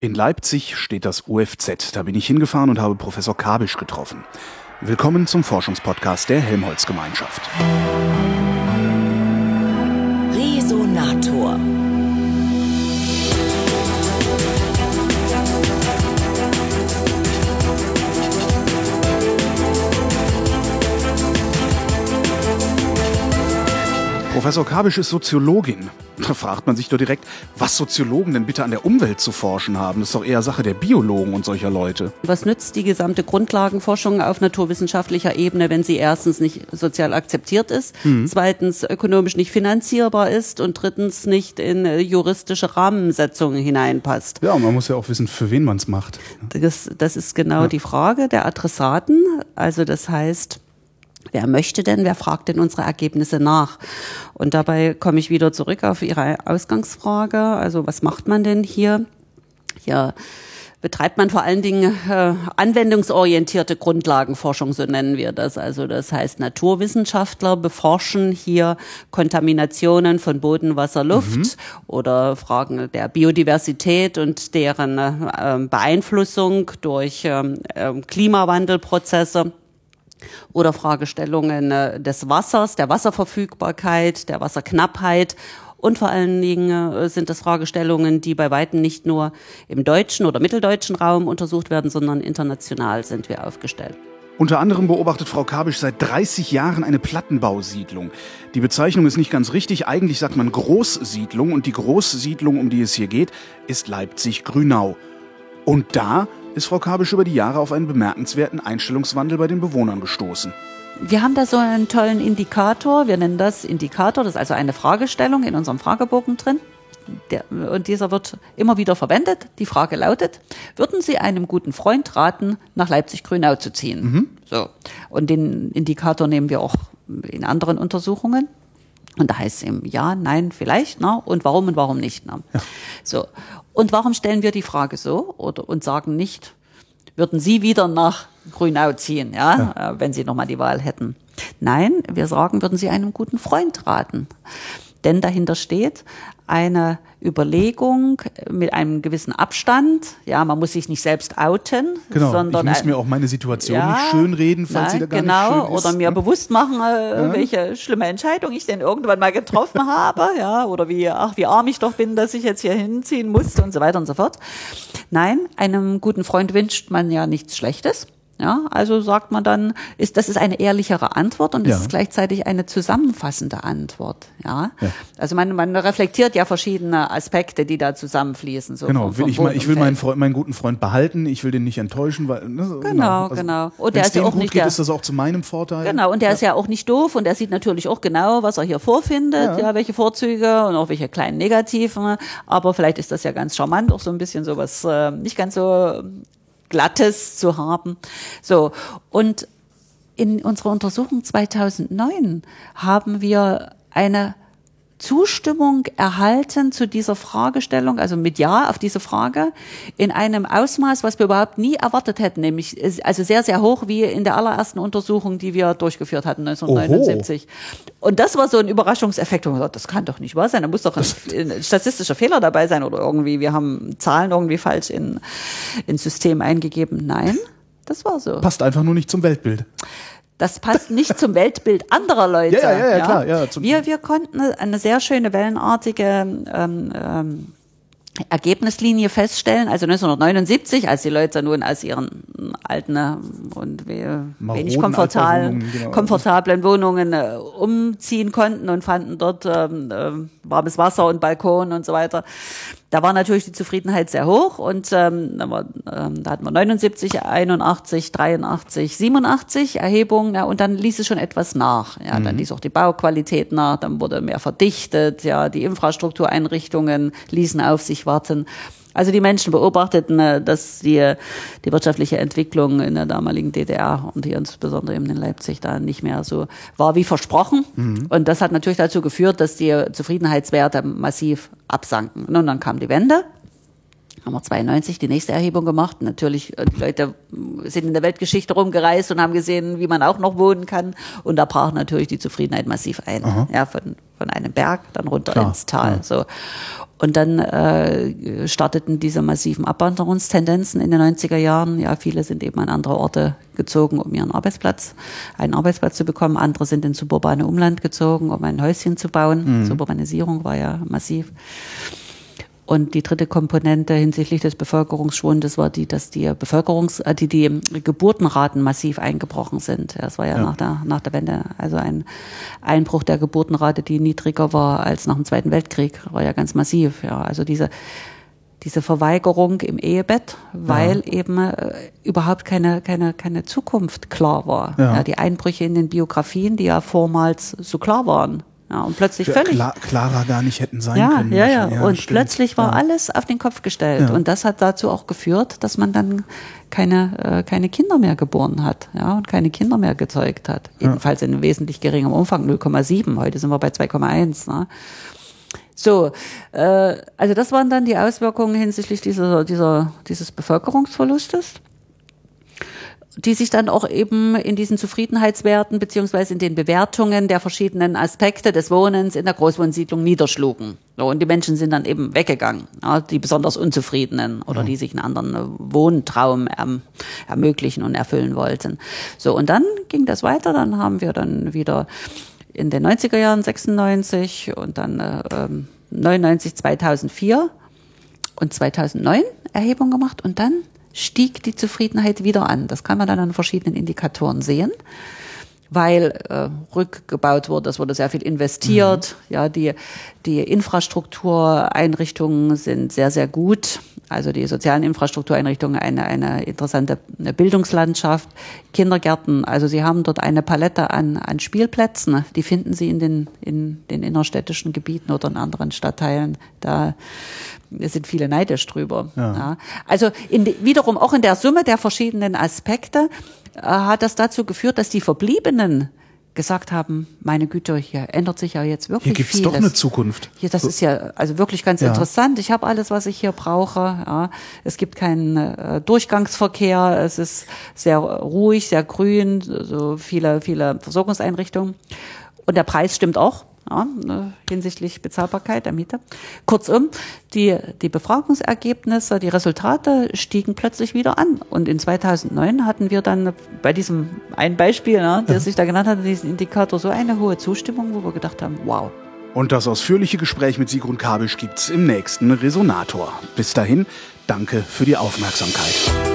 In Leipzig steht das UFZ. Da bin ich hingefahren und habe Professor Kabisch getroffen. Willkommen zum Forschungspodcast der Helmholtz Gemeinschaft. Resonator. Professor Kabisch ist Soziologin. Da fragt man sich doch direkt, was Soziologen denn bitte an der Umwelt zu forschen haben. Das ist doch eher Sache der Biologen und solcher Leute. Was nützt die gesamte Grundlagenforschung auf naturwissenschaftlicher Ebene, wenn sie erstens nicht sozial akzeptiert ist, mhm. zweitens ökonomisch nicht finanzierbar ist und drittens nicht in juristische Rahmensetzungen hineinpasst? Ja, man muss ja auch wissen, für wen man es macht. Das, das ist genau ja. die Frage der Adressaten. Also das heißt, Wer möchte denn, wer fragt denn unsere Ergebnisse nach? Und dabei komme ich wieder zurück auf Ihre Ausgangsfrage. Also was macht man denn hier? Hier betreibt man vor allen Dingen äh, anwendungsorientierte Grundlagenforschung, so nennen wir das. Also das heißt, Naturwissenschaftler beforschen hier Kontaminationen von Boden, Wasser, Luft mhm. oder Fragen der Biodiversität und deren äh, Beeinflussung durch äh, Klimawandelprozesse oder Fragestellungen äh, des Wassers, der Wasserverfügbarkeit, der Wasserknappheit und vor allen Dingen äh, sind das Fragestellungen, die bei weitem nicht nur im deutschen oder mitteldeutschen Raum untersucht werden, sondern international sind wir aufgestellt. Unter anderem beobachtet Frau Kabisch seit 30 Jahren eine Plattenbausiedlung. Die Bezeichnung ist nicht ganz richtig. Eigentlich sagt man Großsiedlung und die Großsiedlung, um die es hier geht, ist Leipzig-Grünau. Und da ist Frau Kabisch über die Jahre auf einen bemerkenswerten Einstellungswandel bei den Bewohnern gestoßen. Wir haben da so einen tollen Indikator, wir nennen das Indikator, das ist also eine Fragestellung in unserem Fragebogen drin. Der, und dieser wird immer wieder verwendet. Die Frage lautet, würden Sie einem guten Freund raten, nach Leipzig-Grünau zu ziehen? Mhm. So. Und den Indikator nehmen wir auch in anderen Untersuchungen. Und da heißt es eben ja, nein, vielleicht, ne? Und warum und warum nicht, ne? Ja. So. Und warum stellen wir die Frage so oder und sagen nicht, würden Sie wieder nach Grünau ziehen, ja, ja. Äh, wenn Sie nochmal die Wahl hätten? Nein, wir sagen, würden Sie einem guten Freund raten. Denn dahinter steht eine Überlegung mit einem gewissen Abstand. Ja, man muss sich nicht selbst outen, genau, sondern ich muss mir auch meine Situation ja, nicht schönreden, falls nein, sie da gar genau, nicht schön ist. Oder mir bewusst machen, äh, ja. welche schlimme Entscheidung ich denn irgendwann mal getroffen habe, ja, oder wie ach wie arm ich doch bin, dass ich jetzt hier hinziehen musste und so weiter und so fort. Nein, einem guten Freund wünscht man ja nichts Schlechtes. Ja, also sagt man dann, ist, das ist eine ehrlichere Antwort und es ja. ist gleichzeitig eine zusammenfassende Antwort. Ja, ja. also man, man reflektiert ja verschiedene Aspekte, die da zusammenfließen. So genau, vom, will ich, mal, ich will meinen, Freund, meinen guten Freund behalten, ich will den nicht enttäuschen, weil ne, genau, genau. Also, genau. Und der ist ja auch nicht geht, der, ist das auch zu meinem Vorteil. Genau, und der ja. ist ja auch nicht doof und der sieht natürlich auch genau, was er hier vorfindet, ja, welche Vorzüge und auch welche kleinen Negativen. Aber vielleicht ist das ja ganz charmant, auch so ein bisschen sowas äh, nicht ganz so Glattes zu haben. So. Und in unserer Untersuchung 2009 haben wir eine Zustimmung erhalten zu dieser Fragestellung, also mit Ja auf diese Frage, in einem Ausmaß, was wir überhaupt nie erwartet hätten, nämlich also sehr, sehr hoch wie in der allerersten Untersuchung, die wir durchgeführt hatten 1979. Oho. Und das war so ein Überraschungseffekt. Und gesagt, das kann doch nicht wahr sein, da muss doch ein, ein, statistischer Fehler dabei sein oder irgendwie, wir haben Zahlen irgendwie falsch in, ins System eingegeben. Nein, das war so. Passt einfach nur nicht zum Weltbild. Das passt nicht zum Weltbild anderer Leute. Ja, ja, ja, ja. klar. Ja, wir, wir konnten eine sehr schöne wellenartige ähm, ähm, Ergebnislinie feststellen, also 1979, als die Leute nun aus ihren alten äh, und wenig komfortablen, genau. komfortablen Wohnungen äh, umziehen konnten und fanden dort ähm, äh, warmes Wasser und Balkon und so weiter. Da war natürlich die Zufriedenheit sehr hoch und ähm, da, war, ähm, da hatten wir 79, 81, 83, 87 Erhebungen ja, und dann ließ es schon etwas nach. Ja, mhm. Dann ließ auch die Bauqualität nach, dann wurde mehr verdichtet, ja, die Infrastruktureinrichtungen ließen auf sich warten. Also die Menschen beobachteten, äh, dass die, die wirtschaftliche Entwicklung in der damaligen DDR und hier insbesondere eben in Leipzig da nicht mehr so war wie versprochen. Mhm. Und das hat natürlich dazu geführt, dass die Zufriedenheitswerte massiv absanken. Und dann kam die Wende haben wir 92 die nächste Erhebung gemacht. Natürlich, äh, die Leute sind in der Weltgeschichte rumgereist und haben gesehen, wie man auch noch wohnen kann. Und da brach natürlich die Zufriedenheit massiv ein. Ja, von, von einem Berg dann runter Klar, ins Tal. Ja. So. Und dann äh, starteten diese massiven Abwanderungstendenzen in den 90er Jahren. Ja, viele sind eben an andere Orte gezogen, um ihren Arbeitsplatz, einen Arbeitsplatz zu bekommen. Andere sind ins suburbane Umland gezogen, um ein Häuschen zu bauen. Mhm. Suburbanisierung war ja massiv. Und die dritte Komponente hinsichtlich des Bevölkerungsschwundes war die, dass die Bevölkerungs, äh, die, die Geburtenraten massiv eingebrochen sind. Das war ja, ja, Nach, der, nach der Wende also ein Einbruch der Geburtenrate, die niedriger war als nach dem Zweiten Weltkrieg. War ja ganz massiv. Ja, also diese diese Verweigerung im Ehebett, weil ja. eben äh, überhaupt keine, keine, keine Zukunft klar war. Ja. ja. die Einbrüche in den Biografien, die ja vormals so klar waren, ja, und plötzlich völlig. Klar, klarer gar nicht hätten sein ja, können. Ja, ja, ja. Und stimmt. plötzlich war ja. alles auf den Kopf gestellt. Ja. Und das hat dazu auch geführt, dass man dann keine, äh, keine Kinder mehr geboren hat, ja, und keine Kinder mehr gezeugt hat. Jedenfalls in wesentlich geringem Umfang, 0,7. Heute sind wir bei 2,1. Ne? So, äh, also das waren dann die Auswirkungen hinsichtlich dieser, dieser, dieses Bevölkerungsverlustes die sich dann auch eben in diesen Zufriedenheitswerten beziehungsweise in den Bewertungen der verschiedenen Aspekte des Wohnens in der Großwohnsiedlung niederschlugen. Und die Menschen sind dann eben weggegangen, die besonders Unzufriedenen oder die sich einen anderen äh, Wohntraum erm ermöglichen und erfüllen wollten. So, und dann ging das weiter, dann haben wir dann wieder in den 90er Jahren 96 und dann äh, 99, ähm, 2004 und 2009 Erhebung gemacht und dann stieg die Zufriedenheit wieder an. Das kann man dann an verschiedenen Indikatoren sehen weil äh, rückgebaut wurde, es wurde sehr viel investiert. Mhm. Ja, die, die Infrastruktureinrichtungen sind sehr, sehr gut. Also die sozialen Infrastruktureinrichtungen, eine, eine interessante Bildungslandschaft, Kindergärten. Also sie haben dort eine Palette an, an Spielplätzen. Die finden Sie in den, in den innerstädtischen Gebieten oder in anderen Stadtteilen. Da sind viele neidisch drüber. Ja. ja. Also in, wiederum auch in der Summe der verschiedenen Aspekte äh, hat das dazu geführt, dass die Verbliebenen gesagt haben, meine Güte, hier ändert sich ja jetzt wirklich Hier gibt es doch eine Zukunft. Hier, das so. ist ja also wirklich ganz ja. interessant. Ich habe alles, was ich hier brauche. Ja. Es gibt keinen äh, Durchgangsverkehr. Es ist sehr ruhig, sehr grün, so viele, viele Versorgungseinrichtungen. Und der Preis stimmt auch ja, ne, hinsichtlich Bezahlbarkeit der Miete. Kurzum, die, die Befragungsergebnisse, die Resultate stiegen plötzlich wieder an. Und in 2009 hatten wir dann bei diesem ein Beispiel, ne, der sich da genannt hat, diesen Indikator, so eine hohe Zustimmung, wo wir gedacht haben, wow. Und das ausführliche Gespräch mit Sigrun Kabisch gibt's im nächsten Resonator. Bis dahin, danke für die Aufmerksamkeit.